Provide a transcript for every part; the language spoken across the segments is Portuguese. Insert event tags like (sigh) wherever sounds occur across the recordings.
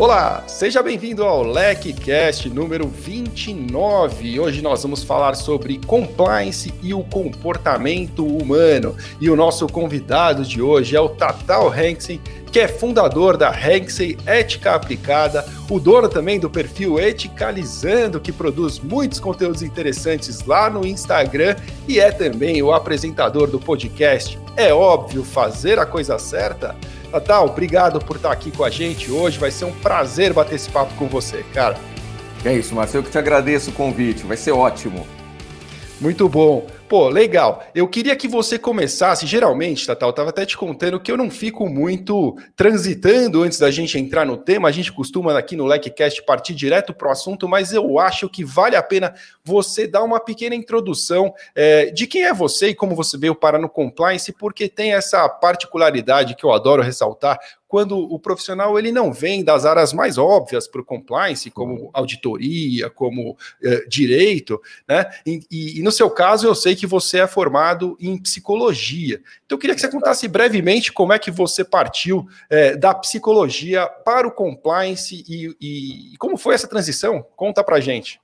Olá, seja bem-vindo ao LecCast número 29. Hoje nós vamos falar sobre compliance e o comportamento humano. E o nosso convidado de hoje é o Tatal Hanksen, que é fundador da Hanksey Ética Aplicada, o dono também do perfil Eticalizando, que produz muitos conteúdos interessantes lá no Instagram e é também o apresentador do podcast É Óbvio Fazer a Coisa Certa. Natal, obrigado por estar aqui com a gente hoje. Vai ser um prazer bater esse papo com você, cara. É isso, Marcelo, eu que te agradeço o convite. Vai ser ótimo. Muito bom. Pô, legal. Eu queria que você começasse. Geralmente, Tatal, estava até te contando que eu não fico muito transitando antes da gente entrar no tema. A gente costuma aqui no LecCast partir direto para o assunto, mas eu acho que vale a pena você dar uma pequena introdução é, de quem é você e como você veio parar no compliance, porque tem essa particularidade que eu adoro ressaltar quando o profissional ele não vem das áreas mais óbvias para o compliance, como auditoria, como uh, direito, né? E, e, e, no seu caso, eu sei que você é formado em psicologia. Então, eu queria que você contasse brevemente como é que você partiu uh, da psicologia para o compliance e, e, como foi essa transição. Conta para gente.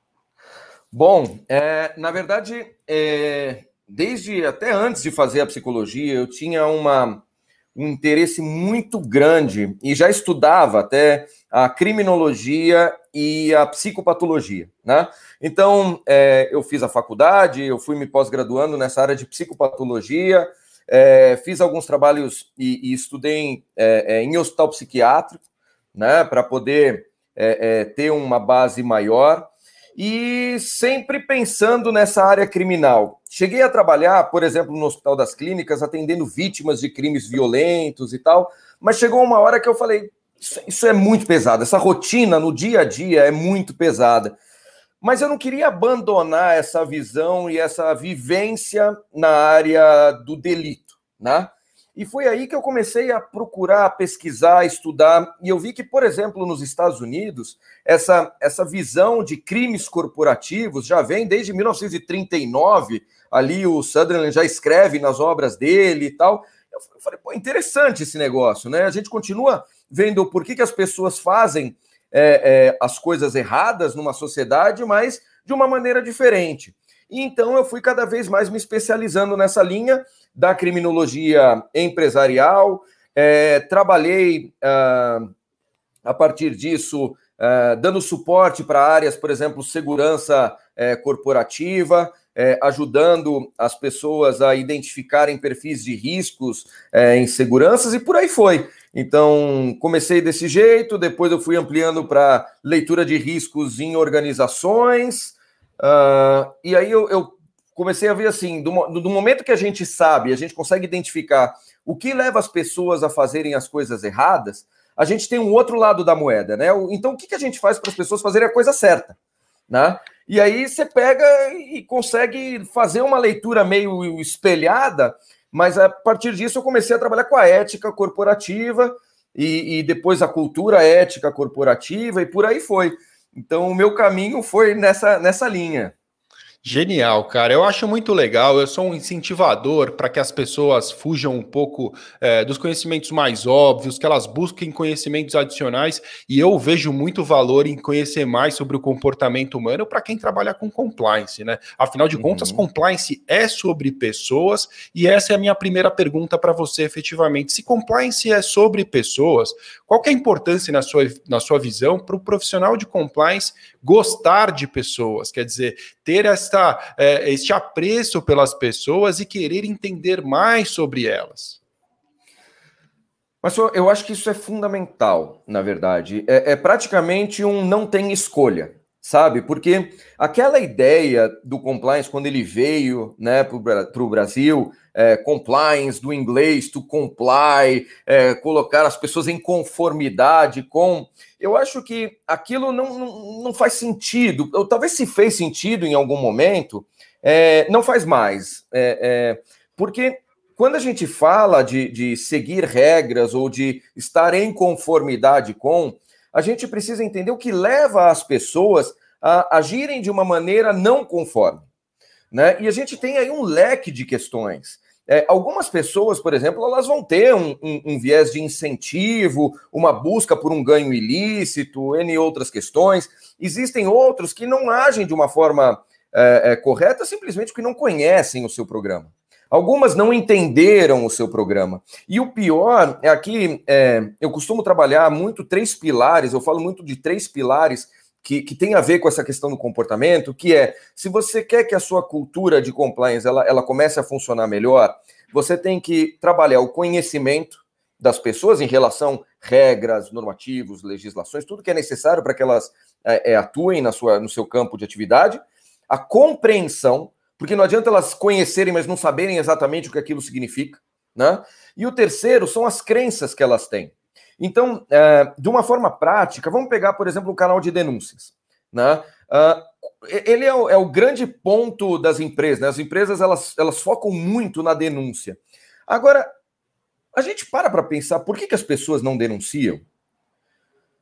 Bom, é, na verdade, é, desde até antes de fazer a psicologia, eu tinha uma um interesse muito grande e já estudava até a criminologia e a psicopatologia, né? Então, é, eu fiz a faculdade, eu fui me pós-graduando nessa área de psicopatologia, é, fiz alguns trabalhos e, e estudei é, é em hospital psiquiátrico, né, para poder é, é, ter uma base maior e sempre pensando nessa área criminal. Cheguei a trabalhar, por exemplo, no Hospital das Clínicas, atendendo vítimas de crimes violentos e tal, mas chegou uma hora que eu falei: isso, isso é muito pesado, essa rotina no dia a dia é muito pesada. Mas eu não queria abandonar essa visão e essa vivência na área do delito, né? E foi aí que eu comecei a procurar, pesquisar, estudar, e eu vi que, por exemplo, nos Estados Unidos, essa, essa visão de crimes corporativos já vem desde 1939, ali o Sutherland já escreve nas obras dele e tal. Eu falei, pô, interessante esse negócio, né? A gente continua vendo por que, que as pessoas fazem é, é, as coisas erradas numa sociedade, mas de uma maneira diferente. E então eu fui cada vez mais me especializando nessa linha da criminologia empresarial. É, trabalhei uh, a partir disso, uh, dando suporte para áreas, por exemplo, segurança uh, corporativa, é, ajudando as pessoas a identificarem perfis de riscos é, em seguranças e por aí foi. Então, comecei desse jeito, depois eu fui ampliando para leitura de riscos em organizações, Uh, e aí eu, eu, comecei a ver assim, do, do, momento que a gente sabe, a gente consegue identificar o que leva as pessoas a fazerem as coisas erradas, a gente tem um outro lado da moeda, né? Então, o que, que a gente faz para as pessoas fazerem a coisa certa, né? E aí você pega e consegue fazer uma leitura meio espelhada, mas a partir disso eu comecei a trabalhar com a ética corporativa e, e depois a cultura ética corporativa e por aí foi. Então, o meu caminho foi nessa, nessa linha. Genial, cara. Eu acho muito legal. Eu sou um incentivador para que as pessoas fujam um pouco é, dos conhecimentos mais óbvios, que elas busquem conhecimentos adicionais. E eu vejo muito valor em conhecer mais sobre o comportamento humano para quem trabalha com compliance, né? Afinal de uhum. contas, compliance é sobre pessoas. E essa é a minha primeira pergunta para você, efetivamente. Se compliance é sobre pessoas, qual é a importância na sua, na sua visão para o profissional de compliance gostar de pessoas? Quer dizer, ter essa é, este apreço pelas pessoas e querer entender mais sobre elas. Mas eu acho que isso é fundamental, na verdade. É, é praticamente um não tem escolha, sabe? Porque aquela ideia do compliance, quando ele veio né, para o Brasil, é, compliance do inglês, to comply, é, colocar as pessoas em conformidade com. Eu acho que aquilo não, não, não faz sentido, ou talvez se fez sentido em algum momento, é, não faz mais. É, é, porque quando a gente fala de, de seguir regras ou de estar em conformidade com, a gente precisa entender o que leva as pessoas a agirem de uma maneira não conforme. Né? E a gente tem aí um leque de questões. É, algumas pessoas, por exemplo, elas vão ter um, um, um, viés de incentivo, uma busca por um ganho ilícito, N outras questões. Existem outros que não agem de uma forma é, é, correta simplesmente porque não conhecem o seu programa. Algumas não entenderam o seu programa. E o pior é aqui, é, eu costumo trabalhar muito três pilares, eu falo muito de três pilares que, que tem a ver com essa questão do comportamento, que é, se você quer que a sua cultura de compliance ela, ela comece a funcionar melhor, você tem que trabalhar o conhecimento das pessoas em relação regras, normativos, legislações, tudo que é necessário para que elas é, é, atuem na sua, no seu campo de atividade, a compreensão, porque não adianta elas conhecerem, mas não saberem exatamente o que aquilo significa, né? E o terceiro são as crenças que elas têm. Então, é, de uma forma prática, vamos pegar, por exemplo, o canal de denúncias. Né? Uh, ele é o, é o, grande ponto das empresas. Né? As empresas elas, elas focam muito na denúncia. Agora, a gente para para pensar por que, que as pessoas não denunciam?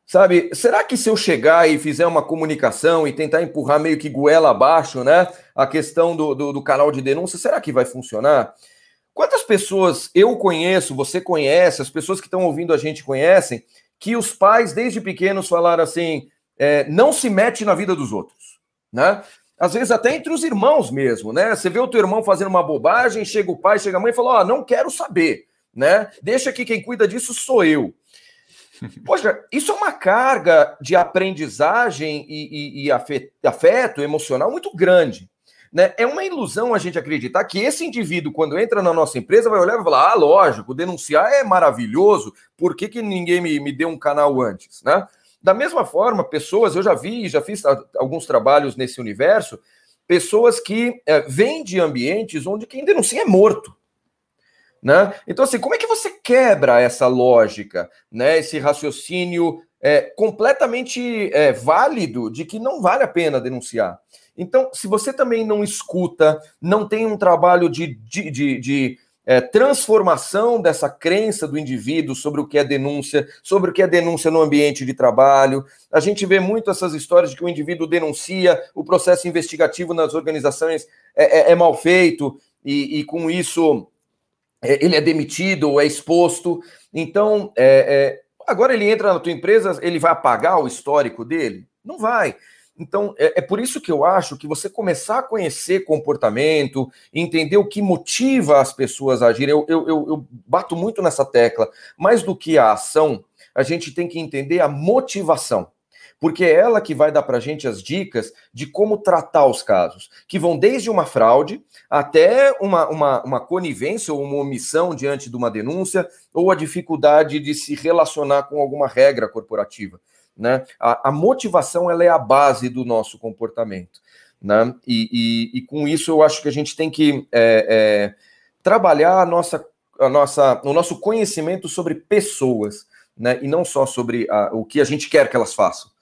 Sabe, será que se eu chegar e fizer uma comunicação e tentar empurrar meio que goela abaixo, né, a questão do, do, do canal de denúncia, será que vai funcionar? Quantas pessoas eu conheço, você conhece, as pessoas que estão ouvindo a gente conhecem, que os pais desde pequenos falaram assim: é, não se mete na vida dos outros, né? Às vezes até entre os irmãos mesmo, né? Você vê o teu irmão fazendo uma bobagem, chega o pai, chega a mãe e fala: Ó, oh, não quero saber, né? Deixa que quem cuida disso sou eu. Poxa, isso é uma carga de aprendizagem e, e, e afeto emocional muito grande. Né? É uma ilusão a gente acreditar que esse indivíduo, quando entra na nossa empresa, vai olhar e falar: ah, lógico, denunciar é maravilhoso, por que, que ninguém me, me deu um canal antes? Né? Da mesma forma, pessoas, eu já vi, já fiz alguns trabalhos nesse universo, pessoas que é, vêm de ambientes onde quem denuncia é morto. Né? Então, assim, como é que você quebra essa lógica, né? esse raciocínio é, completamente é, válido de que não vale a pena denunciar? Então, se você também não escuta, não tem um trabalho de, de, de, de é, transformação dessa crença do indivíduo sobre o que é denúncia, sobre o que é denúncia no ambiente de trabalho. A gente vê muito essas histórias de que o indivíduo denuncia, o processo investigativo nas organizações é, é, é mal feito, e, e com isso ele é demitido ou é exposto. Então, é, é, agora ele entra na tua empresa, ele vai apagar o histórico dele? Não vai. Então, é, é, por isso que eu acho que você começar a conhecer comportamento, entender o que motiva as pessoas a agirem, eu, eu, eu, eu bato muito nessa tecla. Mais do que a ação, a gente tem que entender a motivação porque é ela que vai dar para a gente as dicas de como tratar os casos, que vão desde uma fraude até uma, uma, uma conivência ou uma omissão diante de uma denúncia, ou a dificuldade de se relacionar com alguma regra corporativa. Né? A, a motivação ela é a base do nosso comportamento. Né? E, e, e, com isso eu acho que a gente tem que é, é, trabalhar a nossa, a nossa, o nosso conhecimento sobre pessoas, né? e não só sobre a, o que a gente quer que elas façam.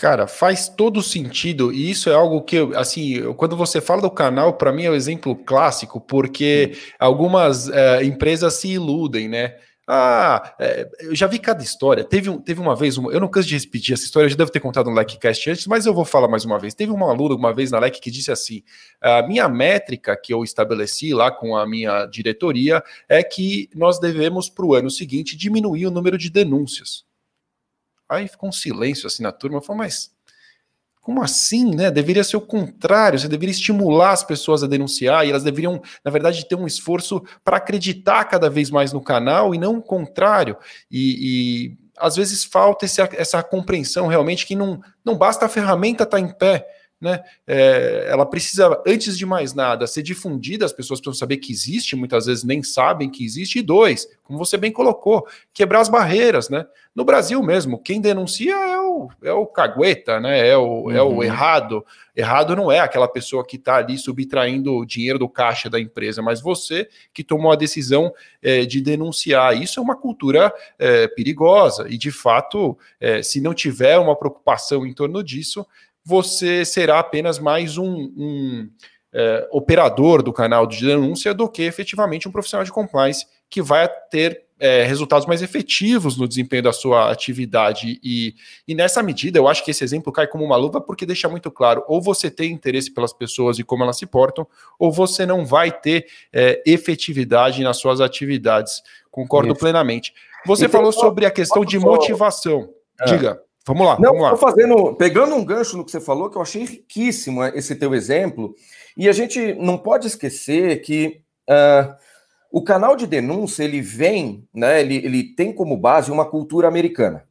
Cara, faz todo sentido, e isso é algo que, assim, quando você fala do canal, para mim é um exemplo clássico, porque algumas é, empresas se iludem, né? Ah, é, eu já vi cada história. Teve, um, teve uma vez, uma, eu não canso de repetir essa história, eu já devo ter contado no LECCast antes, mas eu vou falar mais uma vez. Teve uma aluna uma vez na LEC que disse assim: a minha métrica que eu estabeleci lá com a minha diretoria é que nós devemos, para o ano seguinte, diminuir o número de denúncias. Aí ficou um silêncio assim na turma. Falei, mas como assim, né? Deveria ser o contrário, você deveria estimular as pessoas a denunciar e elas deveriam, na verdade, ter um esforço para acreditar cada vez mais no canal e não o contrário. E, e às vezes falta esse, essa compreensão realmente que não, não basta a ferramenta estar tá em pé, né? É, ela precisa, antes de mais nada, ser difundida, as pessoas precisam saber que existe, muitas vezes nem sabem que existe, e dois, como você bem colocou, quebrar as barreiras, né? No Brasil mesmo, quem denuncia é o, é o cagueta, né? É o, uhum. é o uhum. errado. Errado não é aquela pessoa que está ali subtraindo o dinheiro do caixa da empresa, mas você que tomou a decisão é, de denunciar. Isso é uma cultura é, perigosa, e de fato, é, se não tiver uma preocupação em torno disso, você será apenas mais um, um é, operador do canal de denúncia do que efetivamente um profissional de compliance que vai ter é, resultados mais efetivos no desempenho da sua atividade. E, e nessa medida, eu acho que esse exemplo cai como uma luva porque deixa muito claro: ou você tem interesse pelas pessoas e como elas se portam, ou você não vai ter é, efetividade nas suas atividades. Concordo Isso. plenamente. Você então, falou sobre a questão de motivação. É. Diga. Vamos lá, Não, vamos lá. fazendo, pegando um gancho no que você falou, que eu achei riquíssimo esse teu exemplo, e a gente não pode esquecer que uh, o canal de denúncia ele vem, né? Ele, ele tem como base uma cultura americana,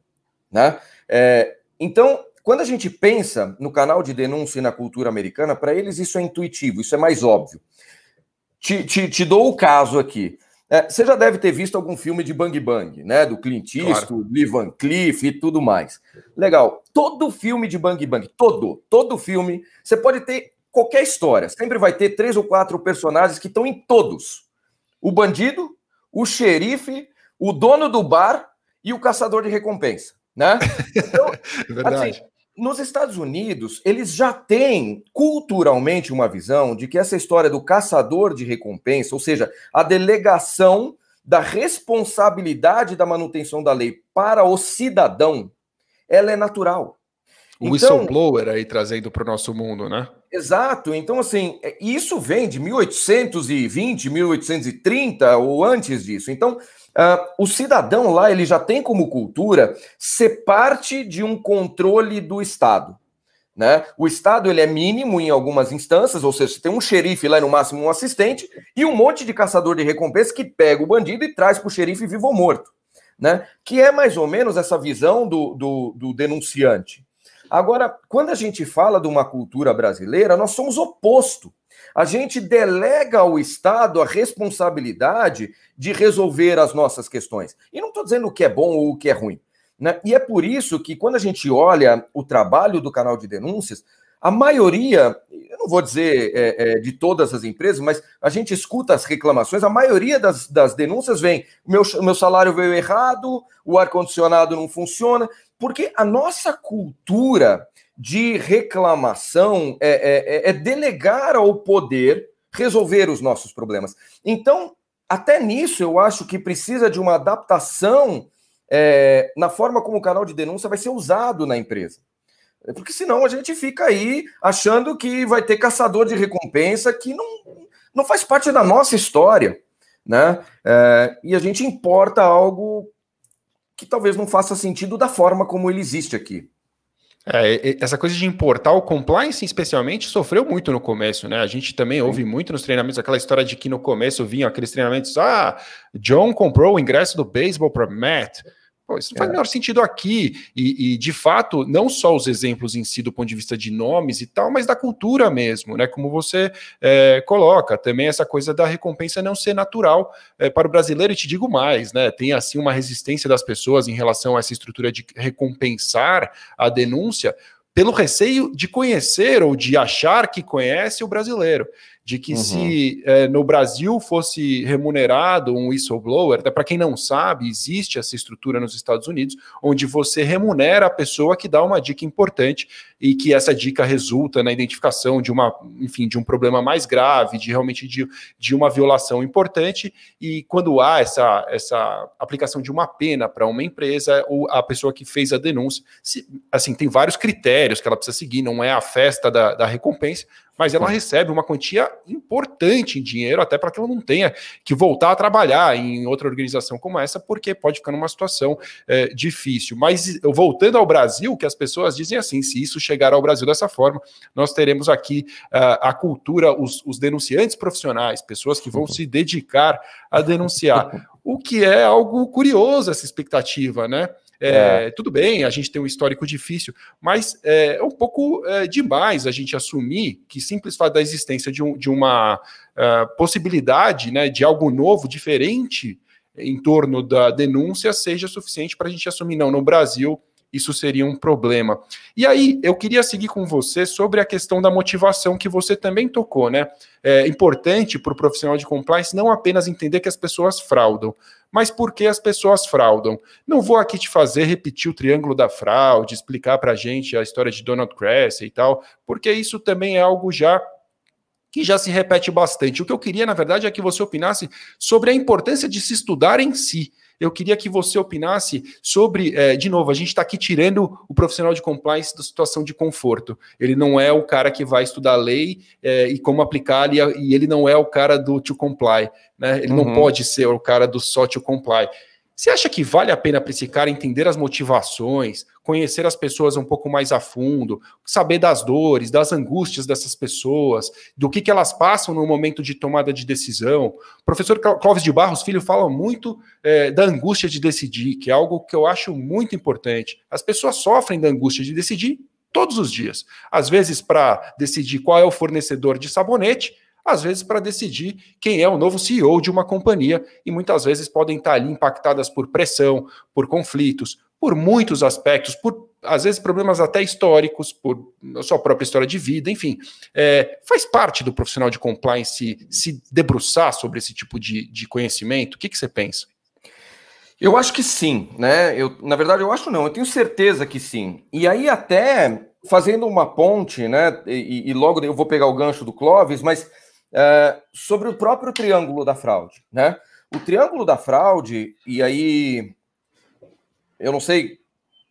né? É, então, quando a gente pensa no canal de denúncia e na cultura americana, para eles isso é intuitivo, isso é mais óbvio. Te, te, te dou o caso aqui. É, você já deve ter visto algum filme de Bang Bang, né? Do Clint Eastwood, claro. Lee Van Cleef e tudo mais. Legal. Todo filme de Bang Bang, todo, todo filme, você pode ter qualquer história. Sempre vai ter três ou quatro personagens que estão em todos o bandido, o xerife, o dono do bar e o caçador de recompensa, né? (laughs) Então, é Verdade. Assim, nos Estados Unidos, eles já têm culturalmente uma visão de que essa história do caçador de recompensa, ou seja, a delegação da responsabilidade da manutenção da lei para o cidadão, ela é natural. O então, whistleblower aí trazendo para o nosso mundo, né? Exato. Então, assim, isso vem de 1820, 1830 ou antes disso. Então, uh, o cidadão lá, ele já tem como cultura ser parte de um controle do Estado. Né? O Estado ele é mínimo em algumas instâncias, ou seja, tem um xerife lá, no máximo um assistente, e um monte de caçador de recompensa que pega o bandido e traz para o xerife vivo ou morto. Né? Que é mais ou menos essa visão do, do, do denunciante. Agora, quando a gente fala de uma cultura brasileira, nós somos oposto. A gente delega ao Estado a responsabilidade de resolver as nossas questões. E não estou dizendo o que é bom ou o que é ruim. Né? E é por isso que, quando a gente olha o trabalho do canal de denúncias, a maioria, eu não vou dizer é, é, de todas as empresas, mas a gente escuta as reclamações, a maioria das, das denúncias vem: meu, meu salário veio errado, o ar-condicionado não funciona. Porque a nossa cultura de reclamação é, é, é, é delegar ao poder resolver os nossos problemas. Então, até nisso, eu acho que precisa de uma adaptação é, na forma como o canal de denúncia vai ser usado na empresa. Porque senão a gente fica aí achando que vai ter caçador de recompensa que não, não faz parte da nossa história. Né? É, e a gente importa algo que talvez não faça sentido da forma como ele existe aqui. É, essa coisa de importar o compliance, especialmente, sofreu muito no começo, né? A gente também ouve muito nos treinamentos aquela história de que no começo vinham aqueles treinamentos, ah, John comprou o ingresso do beisebol para Matt. Pô, isso não faz é. o menor sentido aqui. E, e, de fato, não só os exemplos em si do ponto de vista de nomes e tal, mas da cultura mesmo, né? Como você é, coloca, também essa coisa da recompensa não ser natural é, para o brasileiro, e te digo mais, né? Tem assim uma resistência das pessoas em relação a essa estrutura de recompensar a denúncia pelo receio de conhecer ou de achar que conhece o brasileiro de que uhum. se é, no Brasil fosse remunerado um whistleblower, para quem não sabe, existe essa estrutura nos Estados Unidos, onde você remunera a pessoa que dá uma dica importante e que essa dica resulta na identificação de uma, enfim, de um problema mais grave, de realmente de, de uma violação importante, e quando há essa, essa aplicação de uma pena para uma empresa, ou a pessoa que fez a denúncia, se, assim, tem vários critérios que ela precisa seguir, não é a festa da, da recompensa, mas ela recebe uma quantia importante em dinheiro, até para que ela não tenha que voltar a trabalhar em outra organização como essa, porque pode ficar numa situação é, difícil. Mas voltando ao Brasil, que as pessoas dizem assim: se isso chegar ao Brasil dessa forma, nós teremos aqui uh, a cultura, os, os, denunciantes profissionais, pessoas que vão se dedicar a denunciar. O que é algo curioso, essa expectativa, né? É, é. Tudo bem, a gente tem um histórico difícil, mas é, é um pouco é, demais a gente assumir que simples fato da existência de, um, de uma uh, possibilidade né, de algo novo, diferente em torno da denúncia, seja suficiente para a gente assumir, não, no Brasil isso seria um problema. E aí, eu queria seguir com você sobre a questão da motivação que você também tocou, né? É importante para o profissional de compliance não apenas entender que as pessoas fraudam, mas por que as pessoas fraudam? Não vou aqui te fazer repetir o triângulo da fraude, explicar para a gente a história de Donald Cressy e tal, porque isso também é algo já que já se repete bastante. O que eu queria, na verdade, é que você opinasse sobre a importância de se estudar em si. Eu queria que você opinasse sobre, é, de novo, a gente está aqui tirando o profissional de compliance da situação de conforto. Ele não é o cara que vai estudar a lei é, e como aplicar, e ele não é o cara do to comply, né? Ele uhum. não pode ser o cara do só to comply. Você acha que vale a pena para esse cara entender as motivações, conhecer as pessoas um pouco mais a fundo, saber das dores, das angústias dessas pessoas, do que, que elas passam no momento de tomada de decisão? O professor Clóvis de Barros Filho fala muito é, da angústia de decidir, que é algo que eu acho muito importante. As pessoas sofrem da angústia de decidir todos os dias. Às vezes, para decidir qual é o fornecedor de sabonete, às vezes para decidir quem é o novo CEO de uma companhia, e muitas vezes podem estar ali impactadas por pressão, por conflitos, por muitos aspectos, por às vezes problemas até históricos, por sua própria história de vida, enfim. É, faz parte do profissional de compliance se debruçar sobre esse tipo de, de conhecimento? O que, que você pensa? Eu acho que sim, né? Eu, na verdade, eu acho não, eu tenho certeza que sim. E aí, até fazendo uma ponte, né? E, e logo eu vou pegar o gancho do Clóvis, mas é, sobre o próprio triângulo da fraude, né? O triângulo da fraude, e aí eu não sei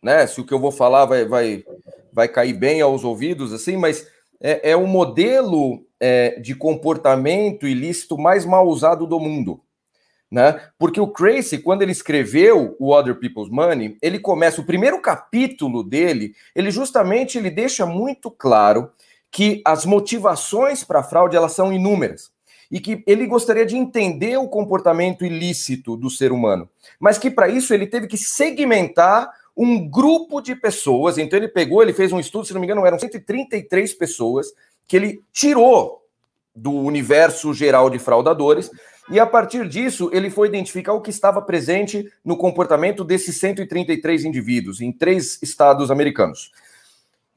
né, se o que eu vou falar vai, vai, vai cair bem aos ouvidos, assim, mas é, é o modelo é, de comportamento ilícito mais mal usado do mundo. Né? Porque o Crazy, quando ele escreveu o Other People's Money, ele começa o primeiro capítulo dele, ele justamente ele deixa muito claro que as motivações para a fraude elas são inúmeras e que ele gostaria de entender o comportamento ilícito do ser humano, mas que para isso ele teve que segmentar um grupo de pessoas. Então ele pegou, ele fez um estudo, se não me engano, eram 133 pessoas que ele tirou do universo geral de fraudadores e a partir disso ele foi identificar o que estava presente no comportamento desses 133 indivíduos em três estados americanos.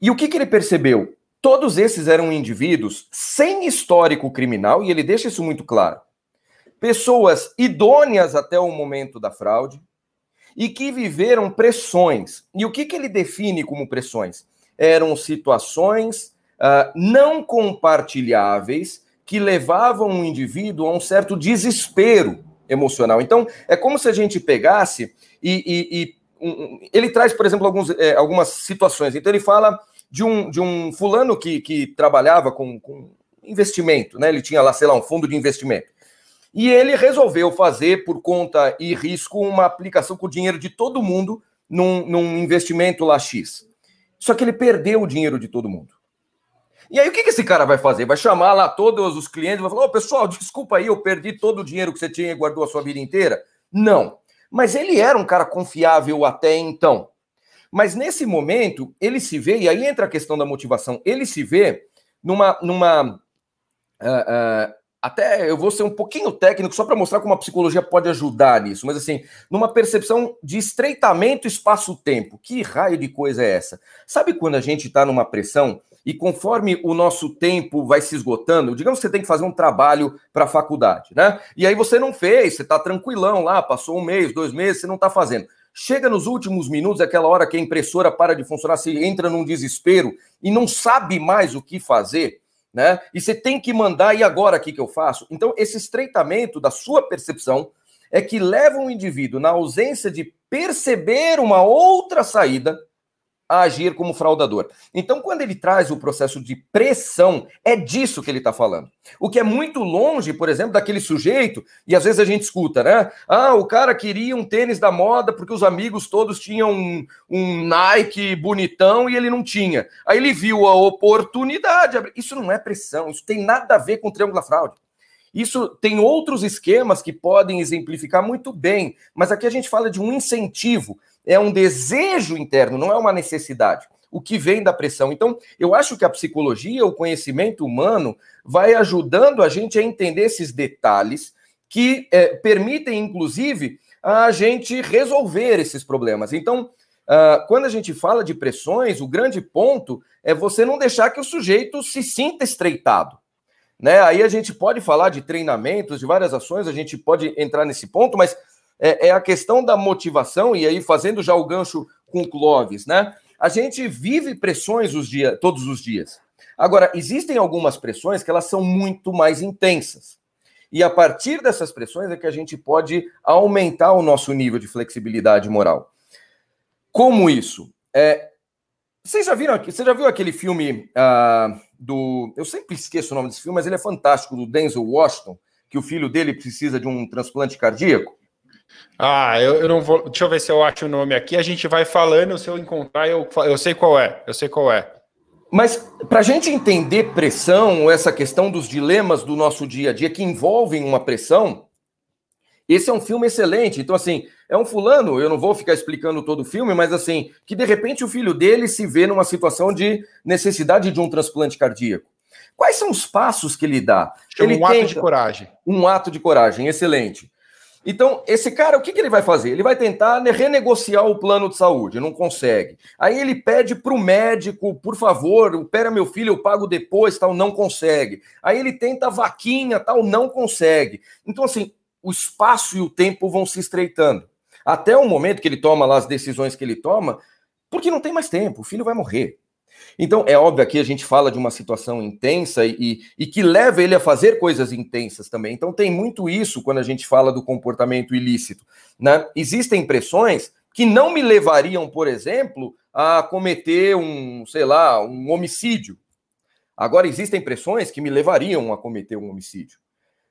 E o que, que ele percebeu? Todos esses eram indivíduos sem histórico criminal, e ele deixa isso muito claro. Pessoas idôneas até o momento da fraude e que viveram pressões. E o que, que ele define como pressões? Eram situações uh, não compartilháveis que levavam o indivíduo a um certo desespero emocional. Então, é como se a gente pegasse e. e, e um, ele traz, por exemplo, alguns, é, algumas situações. Então, ele fala de um, de um fulano que, que trabalhava com, com investimento, né? Ele tinha lá, sei lá, um fundo de investimento. E ele resolveu fazer, por conta e risco, uma aplicação com o dinheiro de todo mundo num, num investimento lá X. Só que ele perdeu o dinheiro de todo mundo. E aí, o que, que esse cara vai fazer? Vai chamar lá todos os clientes vai falar: oh, pessoal, desculpa aí, eu perdi todo o dinheiro que você tinha e guardou a sua vida inteira? Não. Mas ele era um cara confiável até então. Mas nesse momento, ele se vê, e aí entra a questão da motivação, ele se vê numa. numa uh, uh, até eu vou ser um pouquinho técnico só para mostrar como a psicologia pode ajudar nisso, mas assim, numa percepção de estreitamento espaço-tempo. Que raio de coisa é essa? Sabe quando a gente está numa pressão e conforme o nosso tempo vai se esgotando, digamos que você tem que fazer um trabalho para a faculdade, né? E aí você não fez, você está tranquilão lá, passou um mês, dois meses, você não está fazendo. Chega nos últimos minutos, aquela hora que a impressora para de funcionar, você entra num desespero e não sabe mais o que fazer, né? E você tem que mandar, e agora o que, que eu faço? Então, esse estreitamento da sua percepção é que leva um indivíduo, na ausência de perceber uma outra saída, a agir como fraudador. Então, quando ele traz o processo de pressão, é disso que ele está falando. O que é muito longe, por exemplo, daquele sujeito, e às vezes a gente escuta, né? Ah, o cara queria um tênis da moda porque os amigos todos tinham um, um Nike bonitão e ele não tinha. Aí ele viu a oportunidade. Isso não é pressão, isso tem nada a ver com triângulo da fraude. Isso tem outros esquemas que podem exemplificar muito bem, mas aqui a gente fala de um incentivo é um desejo interno, não é uma necessidade. O que vem da pressão. Então, eu acho que a psicologia, o conhecimento humano, vai ajudando a gente a entender esses detalhes que é, permitem, inclusive, a gente resolver esses problemas. Então, uh, quando a gente fala de pressões, o grande ponto é você não deixar que o sujeito se sinta estreitado. Né? Aí a gente pode falar de treinamentos, de várias ações, a gente pode entrar nesse ponto, mas é, é a questão da motivação, e aí fazendo já o gancho com o Clóvis, né? A gente vive pressões os dia, todos os dias. Agora, existem algumas pressões que elas são muito mais intensas. E a partir dessas pressões é que a gente pode aumentar o nosso nível de flexibilidade moral. Como isso? É, vocês já viram aqui? Você já viu aquele filme uh, do. Eu sempre esqueço o nome desse filme, mas ele é fantástico, do Denzel Washington, que o filho dele precisa de um transplante cardíaco? Ah, eu, eu, não vou. Deixa eu ver se eu acho o nome aqui. A gente vai falando, se eu encontrar, eu, eu sei qual é. Eu sei qual é. Mas para a gente entender pressão, essa questão dos dilemas do nosso dia a dia que envolvem uma pressão, esse é um filme excelente. Então, assim, é um fulano, eu não vou ficar explicando todo o filme, mas assim, que de repente o filho dele se vê numa situação de necessidade de um transplante cardíaco. Quais são os passos que ele dá? Chama ele um ato de coragem. Um ato de coragem, excelente. Então, esse cara, o que, que ele vai fazer? Ele vai tentar renegociar o plano de saúde, não consegue. Aí ele pede para o médico, por favor, opera meu filho, eu pago depois, tal, não consegue. Aí ele tenta vaquinha, tal, não consegue. Então, assim, o espaço e o tempo vão se estreitando. Até o momento que ele toma lá as decisões que ele toma, porque não tem mais tempo, o filho vai morrer. Então, é óbvio que a gente fala de uma situação intensa e, e que leva ele a fazer coisas intensas também. Então, tem muito isso quando a gente fala do comportamento ilícito. Né? Existem pressões que não me levariam, por exemplo, a cometer um, sei lá, um homicídio. Agora, existem pressões que me levariam a cometer um homicídio.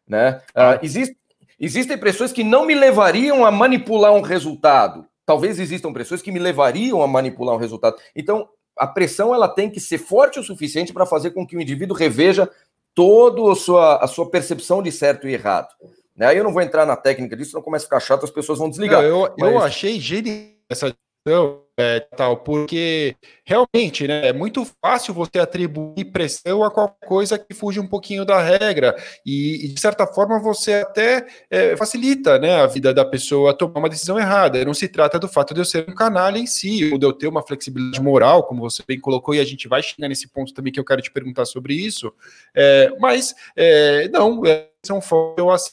Né? Ah, existe, existem pressões que não me levariam a manipular um resultado. Talvez existam pressões que me levariam a manipular um resultado. Então, a pressão ela tem que ser forte o suficiente para fazer com que o indivíduo reveja toda a sua, a sua percepção de certo e errado. Né? Aí eu não vou entrar na técnica disso, não começa a ficar chato, as pessoas vão desligar. Não, eu, mas... eu achei genial essa questão, é, tal, porque realmente né, é muito fácil você atribuir pressão a qualquer coisa que fuja um pouquinho da regra, e, e de certa forma você até é, facilita né, a vida da pessoa a tomar uma decisão errada. Não se trata do fato de eu ser um canalha em si, ou de eu ter uma flexibilidade moral, como você bem colocou, e a gente vai chegar nesse ponto também que eu quero te perguntar sobre isso, é, mas é, não, é, são eu assim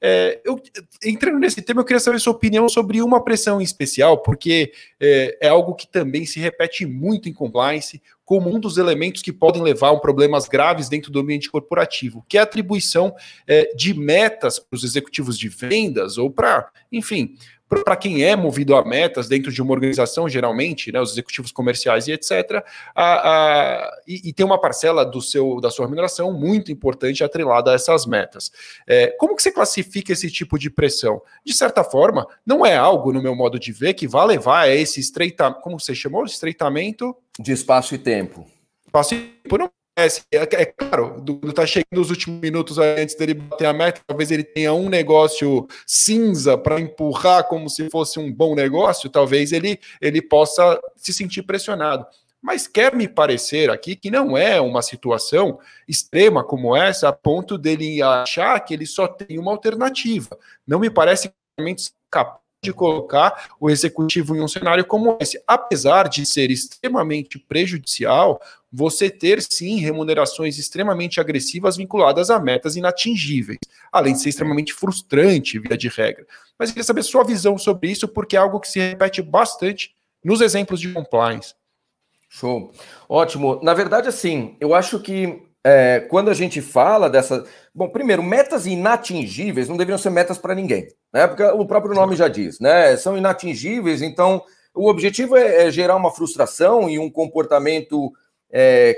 é, eu, entrando nesse tema, eu queria saber sua opinião sobre uma pressão em especial, porque é, é, algo que também se repete muito em compliance, como um dos elementos que podem levar a problemas graves dentro do ambiente corporativo, que é a atribuição é, de metas para os executivos de vendas ou para, enfim, para quem é movido a metas dentro de uma organização, geralmente, né, os executivos comerciais e etc., a, a, e, e, tem uma parcela do seu, da sua remuneração muito importante atrelada a essas metas. É, como que você classifica esse tipo de pressão? De certa forma, não é algo, no meu modo de ver, que vai levar a esse estreitamento, como você chamou? Estreitamento? De espaço e tempo. Espaço e tempo não é, é, é claro, do, tá chegando nos últimos minutos antes dele bater a meta, talvez ele tenha um negócio cinza para empurrar como se fosse um bom negócio, talvez ele, ele possa se sentir pressionado. Mas quer me parecer aqui que não é uma situação extrema como essa, a ponto dele achar que ele só tem uma alternativa. Não me parece capaz de colocar o executivo em um cenário como esse. Apesar de ser extremamente prejudicial, você ter sim remunerações extremamente agressivas vinculadas a metas inatingíveis, além de ser extremamente frustrante, via de regra. Mas eu queria saber sua visão sobre isso, porque é algo que se repete bastante nos exemplos de compliance. Show. Ótimo. Na verdade, assim, eu acho que é, quando a gente fala dessa. Bom, primeiro, metas inatingíveis não deveriam ser metas para ninguém, né? Porque o próprio nome já diz, né? São inatingíveis, então o objetivo é, é gerar uma frustração e um comportamento é,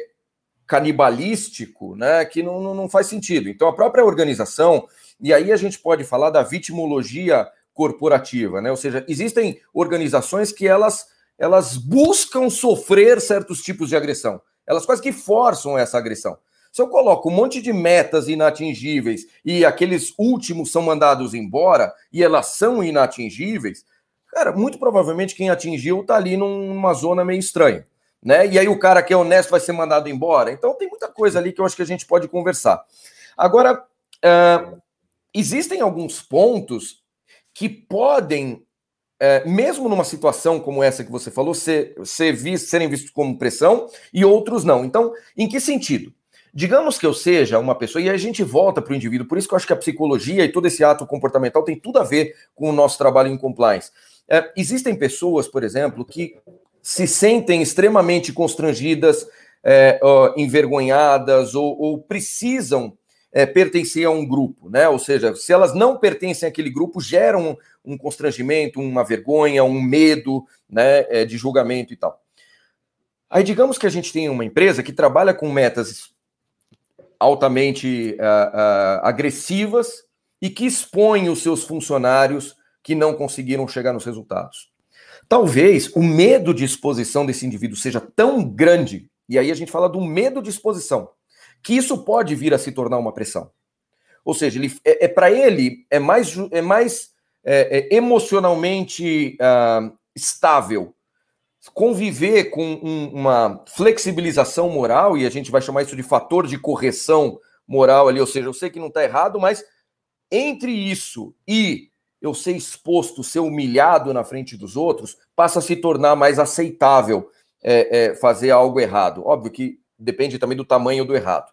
canibalístico, né? Que não, não faz sentido. Então, a própria organização, e aí a gente pode falar da vitimologia corporativa, né? Ou seja, existem organizações que elas, elas buscam sofrer certos tipos de agressão. Elas quase que forçam essa agressão. Se eu coloco um monte de metas inatingíveis e aqueles últimos são mandados embora e elas são inatingíveis, cara, muito provavelmente quem atingiu tá ali numa zona meio estranha, né? E aí o cara que é honesto vai ser mandado embora. Então tem muita coisa ali que eu acho que a gente pode conversar. Agora, uh, existem alguns pontos que podem, uh, mesmo numa situação como essa que você falou, ser, ser visto, serem vistos como pressão e outros não. Então, em que sentido? Digamos que eu seja uma pessoa, e a gente volta para o indivíduo, por isso que eu acho que a psicologia e todo esse ato comportamental tem tudo a ver com o nosso trabalho em compliance. É, existem pessoas, por exemplo, que se sentem extremamente constrangidas, é, ó, envergonhadas ou, ou precisam é, pertencer a um grupo, né? Ou seja, se elas não pertencem àquele grupo, geram um constrangimento, uma vergonha, um medo, né, é, de julgamento e tal. Aí digamos que a gente tem uma empresa que trabalha com metas altamente uh, uh, agressivas e que expõe os seus funcionários que não conseguiram chegar nos resultados. Talvez o medo de exposição desse indivíduo seja tão grande, e aí a gente fala do medo de exposição, que isso pode vir a se tornar uma pressão. Ou seja, ele, é, é para ele é mais, é mais é, é emocionalmente uh, estável conviver com um, uma flexibilização moral, e a gente vai chamar isso de fator de correção moral ali, ou seja, eu sei que não está errado, mas entre isso e eu ser exposto, ser humilhado na frente dos outros, passa a se tornar mais aceitável é, é, fazer algo errado. Óbvio que depende também do tamanho do errado.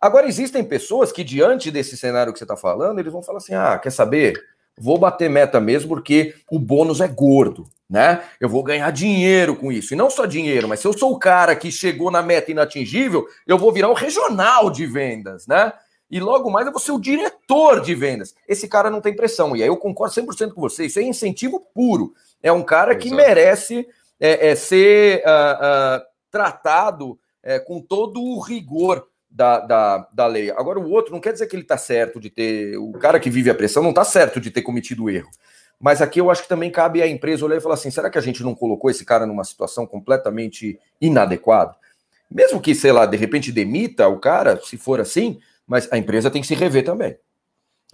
Agora, existem pessoas que, diante desse cenário que você está falando, eles vão falar assim: ah, quer saber? Vou bater meta mesmo porque o bônus é gordo, né? Eu vou ganhar dinheiro com isso. E não só dinheiro, mas se eu sou o cara que chegou na meta inatingível, eu vou virar o regional de vendas, né? E logo mais eu vou ser o diretor de vendas. Esse cara não tem pressão. E aí eu concordo 100% com você. Isso é incentivo puro. É um cara que merece é, é, ser uh, uh, tratado é, com todo o rigor da, da, da lei. Agora, o outro não quer dizer que ele está certo de ter. O cara que vive a pressão não está certo de ter cometido o erro. Mas aqui eu acho que também cabe à empresa olhar e falar assim: será que a gente não colocou esse cara numa situação completamente inadequada? Mesmo que, sei lá, de repente demita o cara, se for assim, mas a empresa tem que se rever também.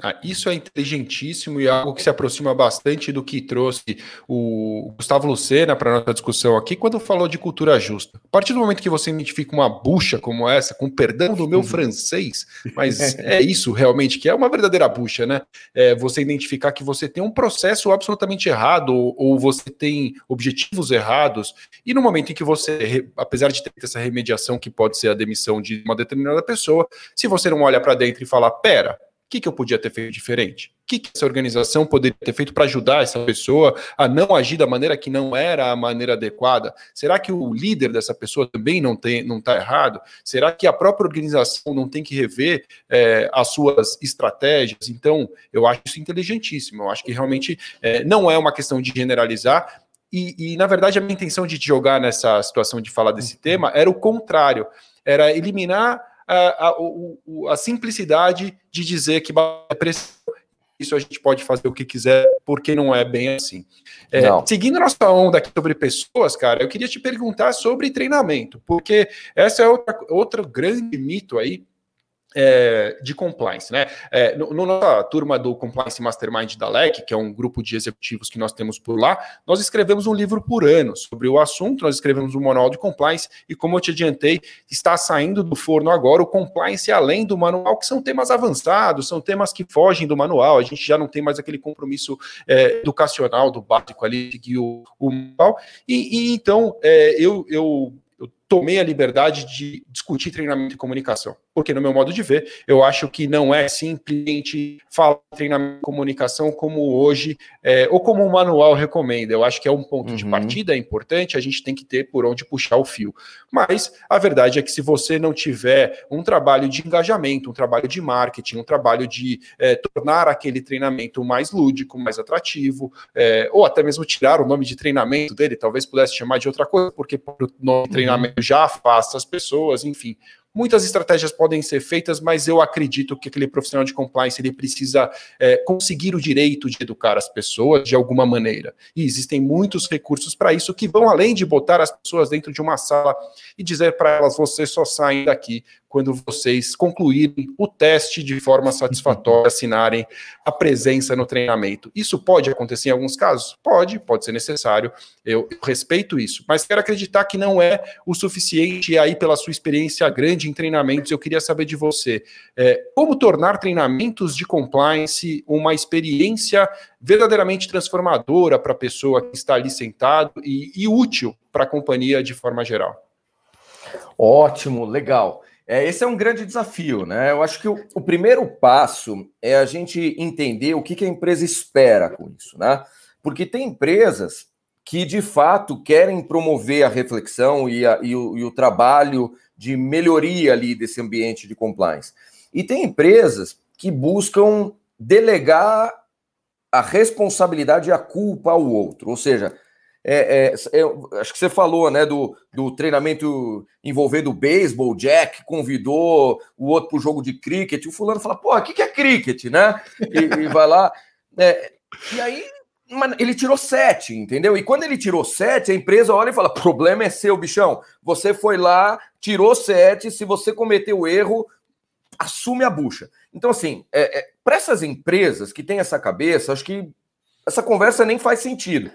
Ah, isso é inteligentíssimo e é algo que se aproxima bastante do que trouxe o Gustavo Lucena para a nossa discussão aqui, quando falou de cultura justa. A partir do momento que você identifica uma bucha como essa, com perdão do meu uhum. francês, mas (laughs) é isso realmente que é uma verdadeira bucha, né? É você identificar que você tem um processo absolutamente errado ou, ou você tem objetivos errados, e no momento em que você, apesar de ter essa remediação que pode ser a demissão de uma determinada pessoa, se você não olha para dentro e fala, pera, que, que eu podia ter feito diferente? O que, que essa organização poderia ter feito para ajudar essa pessoa a não agir da maneira que não era a maneira adequada? Será que o líder dessa pessoa também não está não tá errado? Será que a própria organização não tem que rever é, as suas estratégias? Então, eu acho isso inteligentíssimo. Eu acho que realmente é, não é uma questão de generalizar, e, e, na verdade, a minha intenção de jogar nessa situação de falar desse uhum. tema era o contrário: era eliminar a, a, a simplicidade de dizer que é pressão isso a gente pode fazer o que quiser, porque não é bem assim. É, seguindo a nossa onda aqui sobre pessoas, cara, eu queria te perguntar sobre treinamento, porque essa é outra, outro grande mito aí é, de compliance, né? É, no, no, nossa turma do Compliance Mastermind da LEC, que é um grupo de executivos que nós temos por lá, nós escrevemos um livro por ano sobre o assunto, nós escrevemos um manual de compliance, e como eu te adiantei, está saindo do forno agora o compliance além do manual, que são temas avançados, são temas que fogem do manual, a gente já não tem mais aquele compromisso é, educacional do básico ali, seguir o, o manual, e, e então é, eu, eu eu tomei a liberdade de discutir treinamento e comunicação porque no meu modo de ver, eu acho que não é simplesmente falar treinamento de comunicação como hoje, é, ou como o manual recomenda. Eu acho que é um ponto uhum. de partida importante, a gente tem que ter por onde puxar o fio. Mas a verdade é que se você não tiver um trabalho de engajamento, um trabalho de marketing, um trabalho de é, tornar aquele treinamento mais lúdico, mais atrativo, é, ou até mesmo tirar o nome de treinamento dele, talvez pudesse chamar de outra coisa, porque o nome de uhum. treinamento já afasta as pessoas, enfim. Muitas estratégias podem ser feitas, mas eu acredito que aquele profissional de compliance ele precisa é, conseguir o direito de educar as pessoas de alguma maneira. E existem muitos recursos para isso que vão além de botar as pessoas dentro de uma sala e dizer para elas: vocês só saem daqui quando vocês concluírem o teste de forma satisfatória, assinarem a presença no treinamento. Isso pode acontecer em alguns casos? Pode, pode ser necessário, eu, respeito isso, mas quero acreditar que não é o suficiente, e aí, pela sua experiência grande em treinamentos, eu queria saber de você é, como tornar treinamentos de compliance uma experiência verdadeiramente transformadora para a pessoa que está ali sentado e, e útil para a companhia de forma geral. Ótimo, legal. É, esse é um grande desafio, né? Eu acho que o, o primeiro passo é a gente entender o que, que a empresa espera com isso, né? Porque tem empresas que de fato querem promover a reflexão e, a, e, o, e o trabalho de melhoria ali desse ambiente de compliance. E tem empresas que buscam delegar a responsabilidade e a culpa ao outro. Ou seja, é, é, é, acho que você falou, né, do, do treinamento envolvendo o beisebol, o Jack convidou o outro para o jogo de cricket, o fulano fala, pô, o que, que é cricket, né? E, e vai lá. É, e aí, ele tirou sete, entendeu? E quando ele tirou sete, a empresa olha e fala: problema é seu, bichão. Você foi lá, tirou sete, se você cometeu erro, assume a bucha. Então, assim, é, é, para essas empresas que têm essa cabeça, acho que essa conversa nem faz sentido.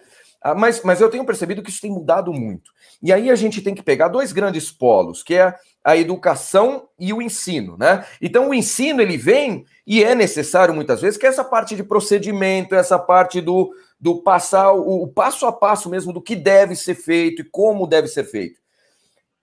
Ah, mas, mas eu tenho percebido que isso tem mudado muito. E aí a gente tem que pegar dois grandes polos, que é a educação e o ensino, né? Então o ensino ele vem e é necessário muitas vezes que essa parte de procedimento, essa parte do, do passar o, o passo a passo mesmo do que deve ser feito e como deve ser feito.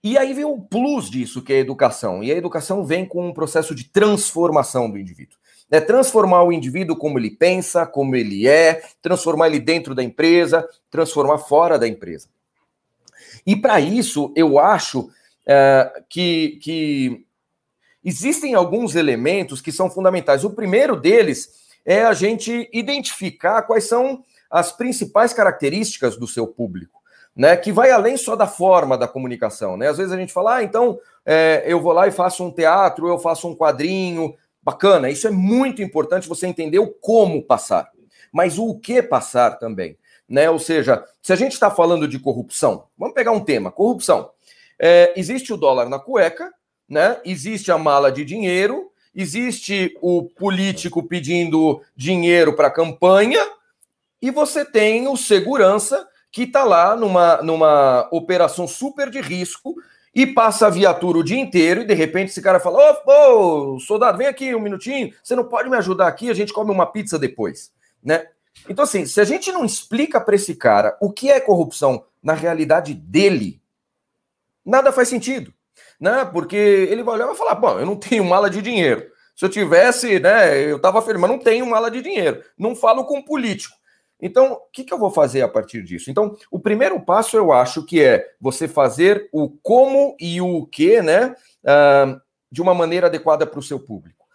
E aí vem o plus disso, que é a educação. E a educação vem com um processo de transformação do indivíduo. É transformar o indivíduo como ele pensa, como ele é, transformar ele dentro da empresa, transformar fora da empresa. E para isso, eu acho é, que, que existem alguns elementos que são fundamentais. O primeiro deles é a gente identificar quais são as principais características do seu público, né? Que vai além só da forma da comunicação, né? Às vezes a gente fala, ah, então é, eu vou lá e faço um teatro, eu faço um quadrinho, bacana. Isso é muito importante você entender o como passar, mas o que passar também, né? Ou seja, se a gente está falando de corrupção, vamos pegar um tema, corrupção. É, existe o dólar na cueca, né? Existe a mala de dinheiro, existe o político pedindo dinheiro para campanha e você tem o segurança que está lá numa, numa operação super de risco e passa a viatura o dia inteiro e de repente esse cara fala: Ô, oh, soldado, vem aqui um minutinho, você não pode me ajudar aqui, a gente come uma pizza depois, né? Então, assim, se a gente não explica para esse cara o que é corrupção na realidade dele, nada faz sentido, né? Porque ele vai olhar e vai falar: bom, eu não tenho mala de dinheiro. Se eu tivesse, né, eu estava afirmando, não tenho mala de dinheiro. Não falo com político. Então, o que, que eu vou fazer a partir disso? Então, o primeiro passo eu acho que é você fazer o como e o que, né, uh, de uma maneira adequada para o seu público.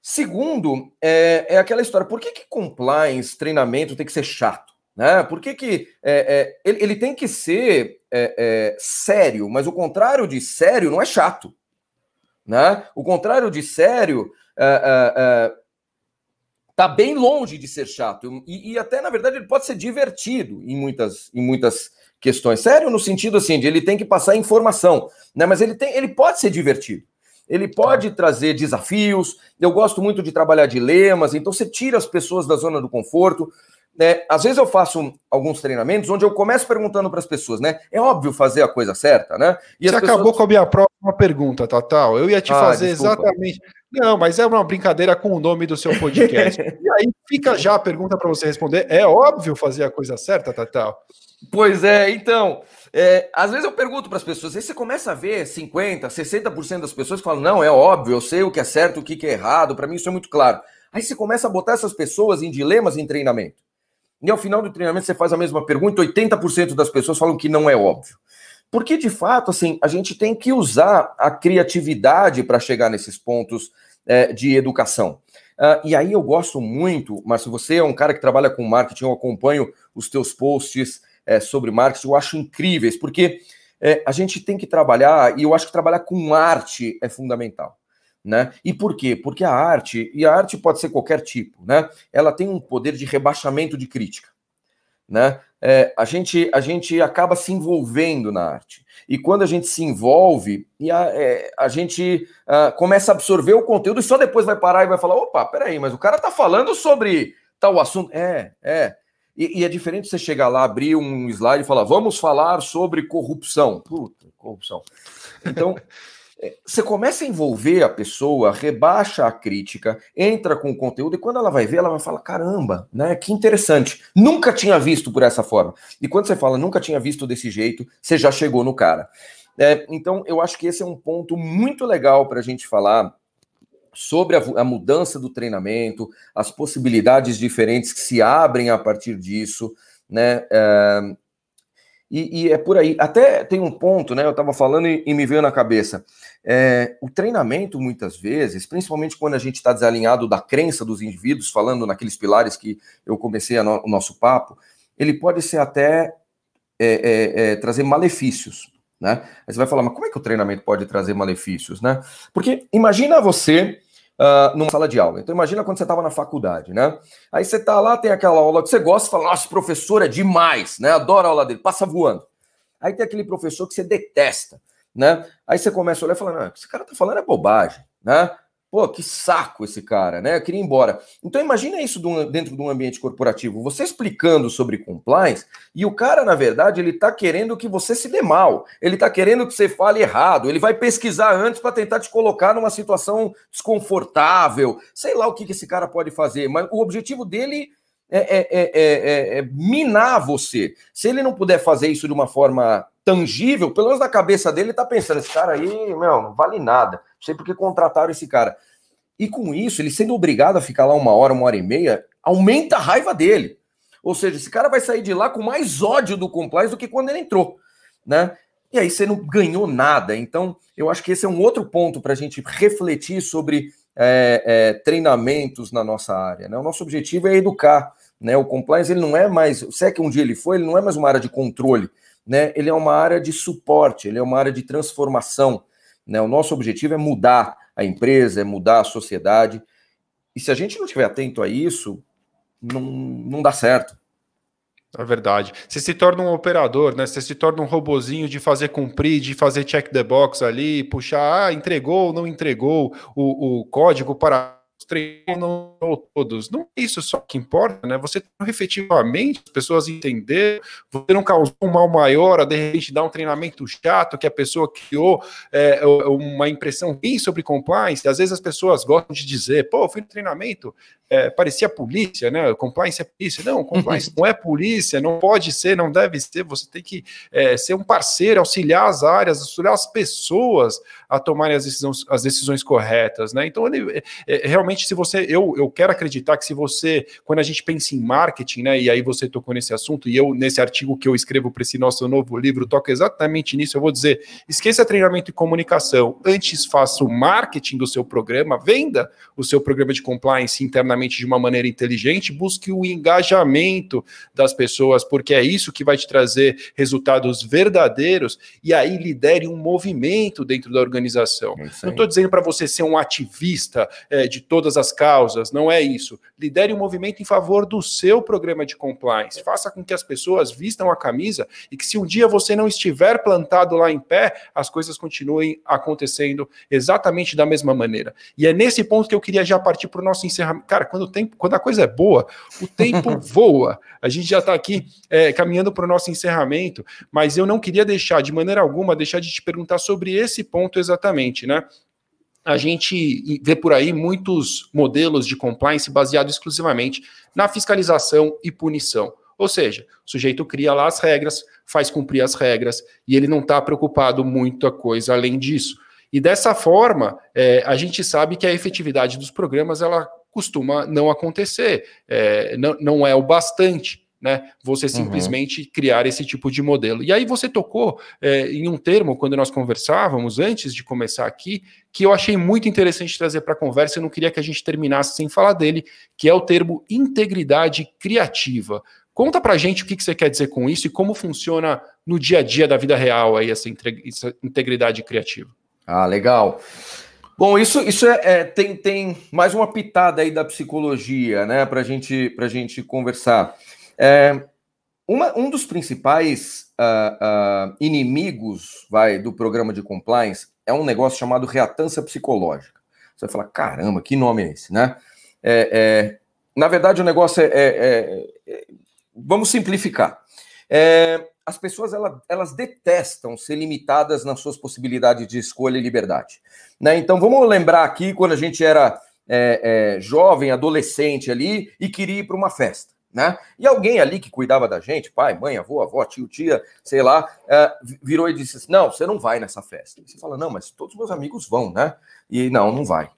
Segundo, é, é, aquela história: por que, que compliance, treinamento tem que ser chato? Né? Por que, que é, é, ele, ele, tem que ser é, é, sério, mas o contrário de sério não é chato. Né? O contrário de sério é, tá bem longe de ser chato. E, e, até, na verdade, ele pode ser divertido em muitas, em muitas questões. Sério, no sentido assim, de ele tem que passar informação, né? Mas ele, tem, ele pode ser divertido. Ele pode trazer desafios. Eu gosto muito de trabalhar dilemas, então você tira as pessoas da zona do conforto. Né? Às vezes eu faço alguns treinamentos onde eu começo perguntando para as pessoas, né? É óbvio fazer a coisa certa, né? E Você pessoas... acabou com a minha próxima pergunta, Tatal. Eu ia te ah, fazer desculpa. exatamente. Não, mas é uma brincadeira com o nome do seu podcast. (laughs) e aí fica já a pergunta para você responder. É óbvio fazer a coisa certa, Tatal? Pois é, então. É, às vezes eu pergunto para as pessoas, aí você começa a ver 50%, 60% das pessoas que falam: não, é óbvio, eu sei o que é certo, o que é errado, para mim isso é muito claro. Aí você começa a botar essas pessoas em dilemas em treinamento. E ao final do treinamento você faz a mesma pergunta, 80% das pessoas falam que não é óbvio. Porque, de fato, assim, a gente tem que usar a criatividade para chegar nesses pontos é, de educação. Uh, e aí eu gosto muito, mas se você é um cara que trabalha com marketing, eu acompanho os teus posts é, sobre marketing, eu acho incríveis, porque é, a gente tem que trabalhar, e eu acho que trabalhar com arte é fundamental. Né? E por quê? Porque a arte, e a arte pode ser qualquer tipo, né? Ela tem um poder de rebaixamento de crítica, né? É, a, gente, a gente acaba se envolvendo na arte. E quando a gente se envolve, e a, é, a gente uh, começa a absorver o conteúdo e só depois vai parar e vai falar: opa, peraí, mas o cara tá falando sobre tal assunto. É, é. E, e é diferente você chegar lá, abrir um slide e falar: vamos falar sobre corrupção. Puta, corrupção. Então. (laughs) Você começa a envolver a pessoa, rebaixa a crítica, entra com o conteúdo e quando ela vai ver, ela vai falar: caramba, né? Que interessante. Nunca tinha visto por essa forma. E quando você fala nunca tinha visto desse jeito, você já chegou no cara. É, então, eu acho que esse é um ponto muito legal para a gente falar sobre a, a, mudança do treinamento, as possibilidades diferentes que se abrem a partir disso, né? É, E, e, é por aí. Até tem um ponto, né? Eu estava falando e, e, me veio na cabeça. É, o treinamento, muitas vezes, principalmente quando a gente está desalinhado da crença dos indivíduos, falando naqueles pilares que eu comecei no, o nosso papo, ele pode ser até é, é, é, trazer malefícios. Né? Aí você vai falar, mas como é que o treinamento pode trazer malefícios? Né? Porque imagina você uh, numa sala de aula. Então imagina quando você estava na faculdade, né? Aí você está lá, tem aquela aula que você gosta, fala, nossa, professor é demais, né? Adoro a aula dele, passa voando. Aí tem aquele professor que você detesta, né? Aí você começa a olhar e fala, não, esse cara tá falando é bobagem, né? Pô, que saco esse cara, né? Eu queria ir embora. Então imagina isso dentro de um ambiente corporativo, você explicando sobre compliance e o cara, na verdade, ele tá querendo que você se dê mal, ele tá querendo que você fale errado, ele vai pesquisar antes para tentar te colocar numa situação desconfortável, sei lá o que, esse cara pode fazer, mas o objetivo dele é, é, é, é, minar você. Se ele não puder fazer isso de uma forma tangível, pelo menos na cabeça dele, ele tá pensando, esse cara aí, meu, não vale nada. Não sei por que contrataram esse cara. E com isso, ele sendo obrigado a ficar lá uma hora, uma hora e meia, aumenta a raiva dele. Ou seja, esse cara vai sair de lá com mais ódio do compliance do que quando ele entrou, né? E aí você não ganhou nada. Então, eu acho que esse é um outro ponto para a gente refletir sobre é, é, treinamentos na nossa área. Né? O nosso objetivo é educar. Né? O compliance ele não é mais, se é que um dia ele foi, ele não é mais uma área de controle, né? ele é uma área de suporte, ele é uma área de transformação. Né? O nosso objetivo é mudar a empresa, é mudar a sociedade. E se a gente não estiver atento a isso, não, não dá certo. É verdade. Você se torna um operador, né? Você se torna um robozinho de fazer cumprir, de fazer check the box ali, puxar, ah, entregou, não entregou o, o código para treinam todos. Não é isso só que importa, né? Você efetivamente as pessoas entender, você não causou um mal maior a de repente dar um treinamento chato que a pessoa criou é, uma impressão ruim sobre compliance. Às vezes as pessoas gostam de dizer, pô, eu fui no treinamento, é, parecia polícia, né? Compliance é polícia. Não, compliance não é polícia, não pode ser, não deve ser. Você tem que é, ser um parceiro, auxiliar as áreas, auxiliar as pessoas a tomarem as decisões, as decisões corretas, né? Então, ele, é, é, realmente, se você, eu, eu quero acreditar que se você, quando a gente pensa em marketing, né? E aí você tocou nesse assunto, e eu, nesse artigo que eu escrevo para esse nosso novo livro, toco exatamente nisso. Eu vou dizer: esqueça treinamento e comunicação, antes faça o marketing do seu programa, venda o seu programa de compliance internamente de uma maneira inteligente, busque o engajamento das pessoas, porque é isso que vai te trazer resultados verdadeiros e aí lidere um movimento dentro da organização. É não estou dizendo para você ser um ativista é, de todas as causas, não é isso. Lidere um movimento em favor do seu programa de compliance. Faça com que as pessoas vistam a camisa e que se um dia você não estiver plantado lá em pé, as coisas continuem acontecendo exatamente da mesma maneira. E é nesse ponto que eu queria já partir para o nosso encerramento. Cara, quando, o tempo, quando a coisa é boa, o tempo (laughs) voa. A gente já está aqui é, caminhando para o nosso encerramento, mas eu não queria deixar, de maneira alguma, deixar de te perguntar sobre esse ponto exatamente, né? a gente vê por aí muitos modelos de compliance baseados exclusivamente na fiscalização e punição. Ou seja, o sujeito cria lá as regras, faz cumprir as regras e ele não está preocupado muita coisa além disso. E dessa forma, é, a gente sabe que a efetividade dos programas ela costuma não acontecer, é, não, não é o bastante. Né, você uhum. simplesmente uhum. criar esse tipo de modelo. E aí você tocou é, em um termo quando nós conversávamos antes de começar aqui, que eu achei muito interessante trazer para a conversa. Eu não queria que a gente terminasse sem falar dele, que é o termo integridade criativa. Conta para a gente o que, que você quer dizer com isso e como funciona no dia a dia da vida real aí essa integridade criativa. Ah, legal. Bom, isso, isso é, é, tem, tem mais uma pitada aí da psicologia, né, para gente, a gente conversar. É, uma, um dos principais uh, uh, inimigos vai, do programa de compliance é um negócio chamado reatância psicológica. Você vai falar, caramba, que nome é esse, né? É, é na verdade, o negócio é. é, é vamos simplificar. É, as pessoas elas, elas detestam ser limitadas nas suas possibilidades de escolha e liberdade. Né? Então vamos lembrar aqui quando a gente era é, é, jovem, adolescente ali e queria ir para uma festa. Né? E alguém ali que cuidava da gente, pai, mãe, avô, avó, tio, tia, sei lá, é, virou e disse assim: Não, você não vai nessa festa. E você fala: Não, mas todos os meus amigos vão, né? E não, não vai.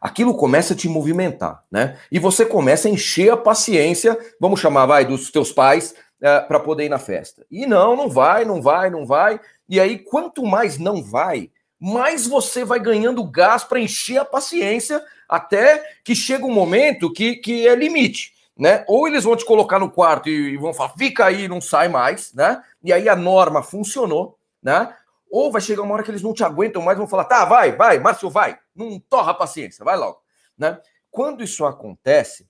Aquilo começa a te movimentar, né? E você começa a encher a paciência, vamos chamar, vai, dos teus pais, é, para poder ir na festa. E não, não vai, não vai, não vai. E aí, quanto mais não vai, mais você vai ganhando gás para encher a paciência até que chega um momento que, que é limite. Né? Ou eles vão te colocar no quarto e, e vão falar, fica aí, não sai mais, né? E aí a norma funcionou, né? Ou vai chegar uma hora que eles não te aguentam mais, vão falar, tá, vai, vai, Márcio, vai, não torra a paciência, vai logo, né? Quando isso acontece,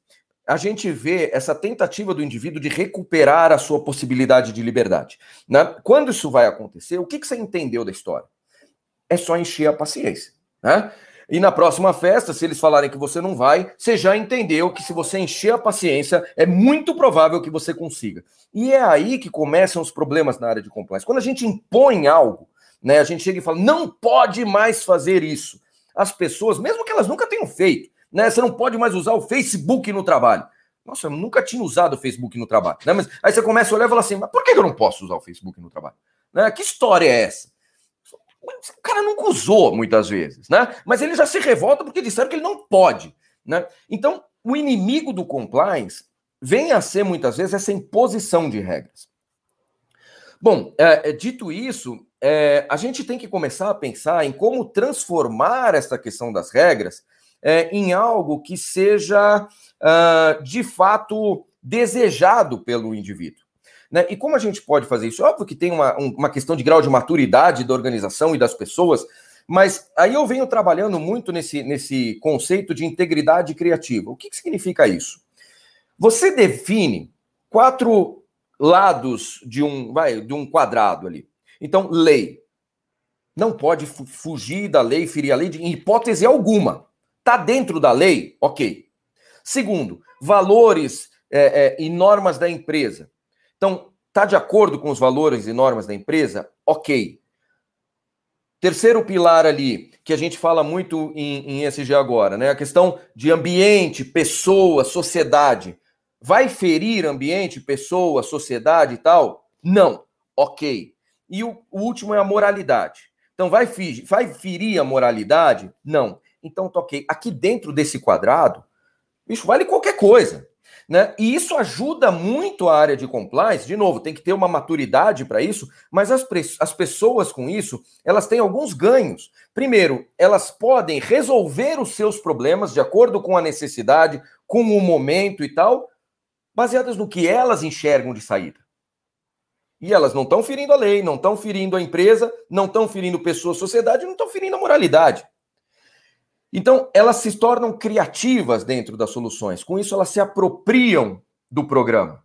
a gente vê essa tentativa do indivíduo de recuperar a sua possibilidade de liberdade. Né? Quando isso vai acontecer, o que, que você entendeu da história? É só encher a paciência. Né? E na próxima festa, se eles falarem que você não vai, você já entendeu que se você encher a paciência, é muito provável que você consiga. E é aí que começam os problemas na área de compliance. Quando a gente impõe algo, né, a gente chega e fala, não pode mais fazer isso. As pessoas, mesmo que elas nunca tenham feito, né? Você não pode mais usar o Facebook no trabalho. Nossa, eu nunca tinha usado o Facebook no trabalho. Né? Mas aí você começa a olhar e fala assim: mas por que eu não posso usar o Facebook no trabalho? Né? Que história é essa? O cara nunca usou muitas vezes, né? Mas ele já se revolta porque disseram que ele não pode. Né? Então, o inimigo do compliance vem a ser muitas vezes essa imposição de regras. Bom, é, é dito isso, é, a gente tem que começar a pensar em como transformar essa questão das regras é, em algo que seja uh, de fato desejado pelo indivíduo. Né? E como a gente pode fazer isso? Óbvio que tem uma, uma questão de grau de maturidade da organização e das pessoas, mas aí eu venho trabalhando muito nesse, nesse conceito de integridade criativa. O que, que significa isso? Você define quatro lados de um, vai, de um quadrado ali. Então, lei. Não pode fugir da lei, ferir a lei de, hipótese alguma. Está dentro da lei? Ok. Segundo, valores é, é, e normas da empresa. Então, está de acordo com os valores e normas da empresa? Ok. Terceiro pilar ali, que a gente fala muito em, em agora, né? A questão de ambiente, pessoa, sociedade. Vai ferir ambiente, pessoa, sociedade e tal? Não. Ok. E o, o último é a moralidade. Então, vai, vai ferir a moralidade? Não. Então, toquei. Aqui dentro desse quadrado, isso vale qualquer coisa. Né? E isso ajuda muito a área de compliance. De novo, tem que ter uma maturidade para isso, mas as, as pessoas com isso, elas têm alguns ganhos. Primeiro, elas podem resolver os seus problemas de acordo com a necessidade, com o momento e tal, baseadas no que elas enxergam de saída. E elas não estão ferindo a lei, não estão ferindo a empresa, não estão ferindo pessoas, sociedade, não estão ferindo a moralidade. Então, elas se tornam criativas dentro das soluções. Com isso, elas se apropriam do programa.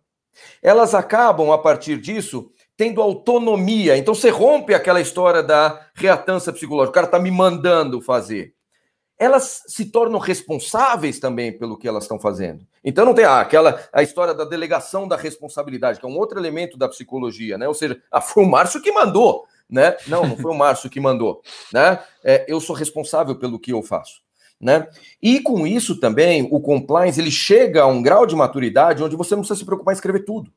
Elas acabam, a partir disso, tendo autonomia. Então, você rompe aquela história da reatância psicológica. O cara está me mandando fazer. Elas se tornam responsáveis também pelo que elas estão fazendo. Então não tem ah, aquela a história da delegação da responsabilidade, que é um outro elemento da psicologia, né? Ou seja, ah, (laughs) foi o Márcio que mandou né? Não, não foi o Márcio que mandou, né? É, eu sou responsável pelo que eu faço. Né? E com isso também o compliance ele chega a um grau de maturidade onde você não precisa se preocupar em escrever tudo,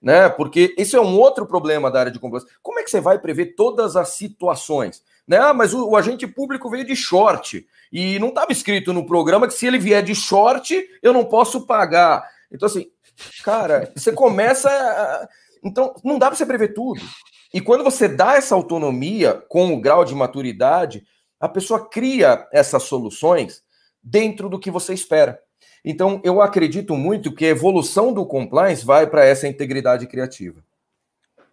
né? Porque esse é um outro problema da área de compliance. Como é que você vai prever todas as situações? Né? Ah, mas o, o agente público veio de short e não estava escrito no programa que se ele vier de short eu não posso pagar. Então assim, cara, você começa, a... então não dá para você prever tudo. E quando você dá essa autonomia com o grau de maturidade, a pessoa cria essas soluções dentro do que você espera. Então, eu acredito muito que a evolução do compliance vai para essa integridade criativa.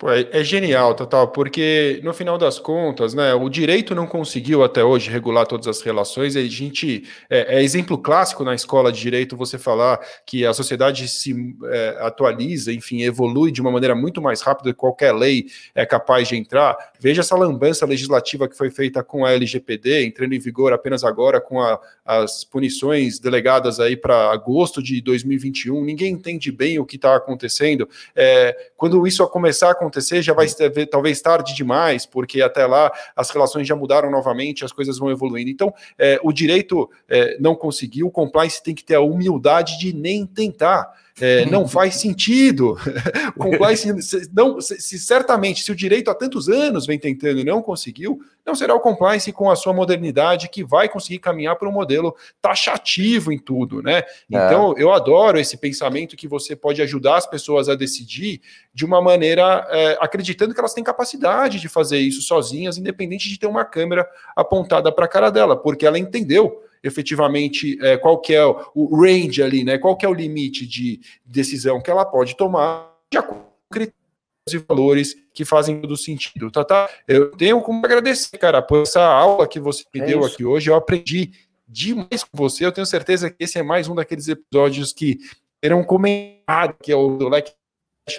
Pô, é, é, genial, Total, porque no final das contas, né, o direito não conseguiu até hoje regular todas as relações. A gente é, é exemplo clássico na escola de direito você falar que a sociedade se é, atualiza, enfim, evolui de uma maneira muito mais rápida que qualquer lei é capaz de entrar. Veja essa lambança legislativa que foi feita com a LGPD, entrando em vigor apenas agora com a, as punições delegadas aí para agosto de 2021. Ninguém entende bem o que está acontecendo. É, quando isso começar a acontecer acontecer já vai ser talvez tarde demais, porque até lá as relações já mudaram novamente, as coisas vão evoluindo. Então, é, o direito é, não conseguiu, o compliance tem que ter a humildade de nem tentar. É, não faz sentido. (laughs) compliance não, se, certamente, se o direito há tantos anos vem tentando e não conseguiu, não será o compliance com a sua modernidade que vai conseguir caminhar para um modelo taxativo em tudo, né? É. Então, eu adoro esse pensamento que você pode ajudar as pessoas a decidir de uma maneira é, acreditando que elas têm capacidade de fazer isso sozinhas, independente de ter uma câmera apontada para a cara dela, porque ela entendeu efetivamente é, qual que é o range ali, né? Qual que é o limite de decisão que ela pode tomar de acordo com critérios e valores que fazem todo sentido. Tá, tá? Eu tenho como agradecer, cara, por essa aula que você me é deu isso. aqui hoje. Eu aprendi demais com você. Eu tenho certeza que esse é mais um daqueles episódios que terão comentado que é o do Leque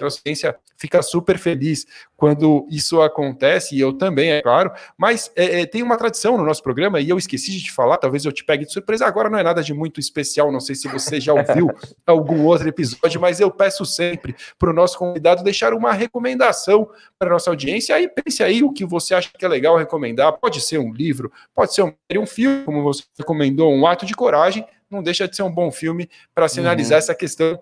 a ciência fica super feliz quando isso acontece, e eu também, é claro, mas é, é, tem uma tradição no nosso programa, e eu esqueci de te falar, talvez eu te pegue de surpresa, agora não é nada de muito especial, não sei se você já ouviu (laughs) algum outro episódio, mas eu peço sempre para o nosso convidado deixar uma recomendação para a nossa audiência, aí pense aí o que você acha que é legal recomendar, pode ser um livro, pode ser um, um filme, como você recomendou, um ato de coragem, não deixa de ser um bom filme para sinalizar uhum. essa questão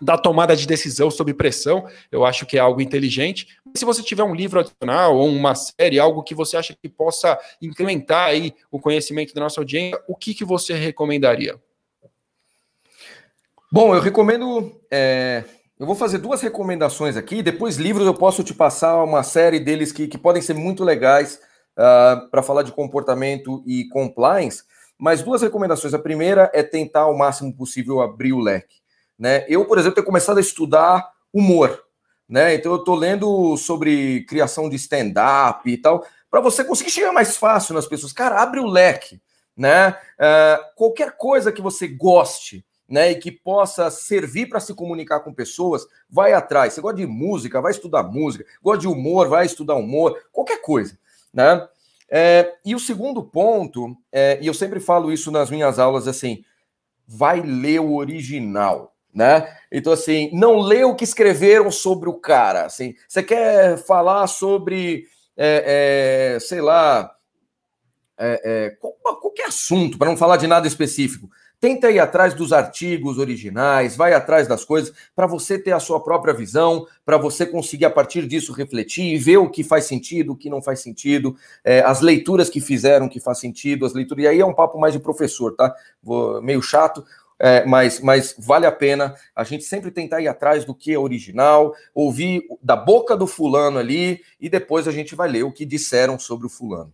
da tomada de decisão sob pressão, eu acho que é algo inteligente. Se você tiver um livro adicional ou uma série, algo que você acha que possa incrementar aí o conhecimento da nossa audiência, o que, que você recomendaria? Bom, eu recomendo. É, eu vou fazer duas recomendações aqui. Depois, livros, eu posso te passar uma série deles que, que podem ser muito legais uh, ah, para falar de comportamento e compliance. Mas duas recomendações. A primeira é tentar o máximo possível abrir o leque. Né? Eu, por exemplo, tenho começado a estudar humor. Né? Então, eu estou lendo sobre criação de stand-up e tal, para você conseguir chegar mais fácil nas pessoas. Cara, abre o leque. Né? Uh, qualquer coisa que você goste né, e que possa servir para se comunicar com pessoas, vai atrás. Você gosta de música, vai estudar música. Gosta de humor, vai estudar humor. Qualquer coisa. Né? É, e o segundo ponto, é, e eu sempre falo isso nas minhas aulas, assim, vai ler o original né? Então, assim, não lê o que escreveram sobre o cara. Assim, você quer falar sobre, é, é, sei lá, é, é qualquer assunto, para não falar de nada específico. Tenta ir atrás dos artigos originais, vai atrás das coisas, para você ter a sua própria visão, para você conseguir, a partir disso, refletir e ver o que faz sentido, o que não faz sentido, é, as leituras que fizeram que faz sentido, as leituras. E aí é um papo mais de professor, tá? Vou, meio chato, é, mas, mas vale a pena a gente sempre tentar ir atrás do que é original, ouvir da boca do fulano ali e depois a gente vai ler o que disseram sobre o fulano.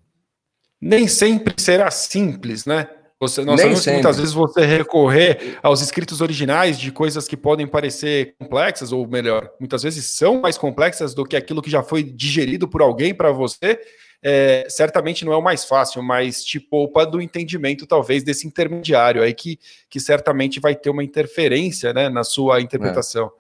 Nem sempre será simples, né? Você, nós sabemos que muitas vezes você recorrer aos escritos originais de coisas que podem parecer complexas, ou melhor, muitas vezes são mais complexas do que aquilo que já foi digerido por alguém para você, é, certamente não é o mais fácil, mas te poupa do entendimento, talvez, desse intermediário aí que, que certamente vai ter uma interferência né, na sua interpretação.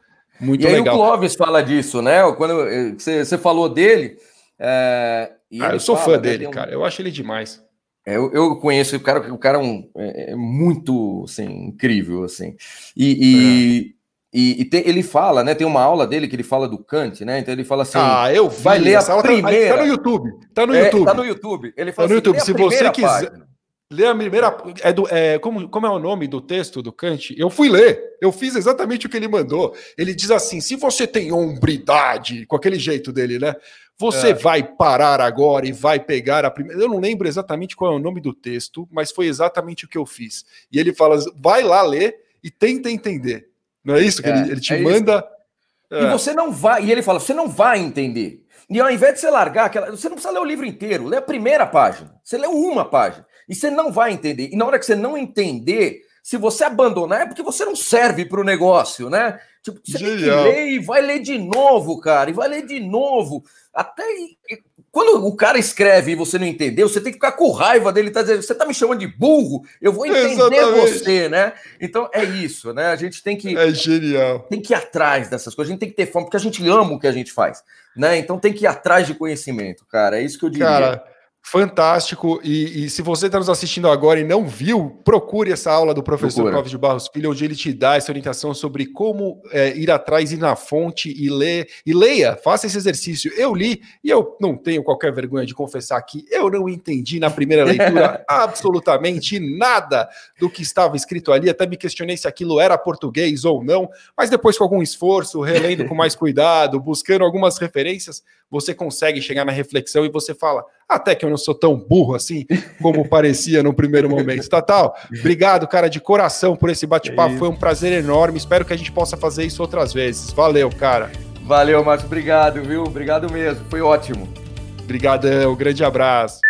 É. Muito e legal. aí o Clóvis fala disso, né? Quando eh, você, você falou dele. É, ah, eu sou fala, fã né, dele, um... cara. Eu acho ele demais. É, eu, eu, conheço o cara, o cara é, um, é, é muito assim, incrível, assim. E, e, e, tem, ele fala, né? Tem uma aula dele que ele fala do Kant, né? Então ele fala assim: Ah, eu vi, vai ler a tá- primeira. Tá, tá, no YouTube. Tá no YouTube. É, tá no YouTube. Ele fala tá no assim, YouTube. Se você quiser. Página. Lê a primeira. É do, é, como, como é o nome do texto do Kant? Eu fui ler. Eu fiz exatamente o que ele mandou. Ele diz assim: se você tem hombridade, com aquele jeito dele, né? Você é. vai parar agora e vai pegar a primeira. Eu não lembro exatamente qual é o nome do texto, mas foi exatamente o que eu fiz. E ele fala: vai lá ler e tenta entender. Não é isso que é, ele, ele, te é manda. É. E você não vai, e ele fala, você não vai entender. E ao invés de você largar aquela. Você não precisa ler o livro inteiro, lê a primeira página. Você lê uma página. E você não vai entender. E na hora que você não entender, se você abandonar, é porque você não serve para o negócio, né? Tipo, você Genial. tem que ler e vai ler de novo, cara, e vai ler de novo. Até quando o cara escreve e você não entendeu, você tem que ficar com raiva dele, tá dizendo, você tá me chamando de burro, eu vou entender Exatamente. você, né? Então é isso, né? A gente tem que É genial. Tem que ir atrás dessas coisas, a gente tem que ter fome, porque a gente ama o que a gente faz, né? Então tem que ir atrás de conhecimento, cara. É isso que eu diria. Cara, Fantástico. E, e, se você está nos assistindo agora e não viu, procure essa aula do professor Procura. Clóvis de Barros Filho, onde ele te dá essa orientação sobre como é, ir atrás, ir na fonte e ler. E leia, faça esse exercício. Eu li e eu não tenho qualquer vergonha de confessar que eu não entendi na primeira leitura (laughs) absolutamente nada do que estava escrito ali. Até me questionei se aquilo era português ou não, mas depois, com algum esforço, relendo com mais (laughs) cuidado, buscando algumas referências, você consegue chegar na reflexão e você fala até que eu não sou tão burro assim como parecia no primeiro momento. Tatal, obrigado, cara, de coração por esse bate-papo. É Foi um prazer enorme. Espero que a gente possa fazer isso outras vezes. Valeu, cara. Valeu, Márcio. Obrigado, viu? Obrigado mesmo. Foi ótimo. Obrigadão. Grande abraço.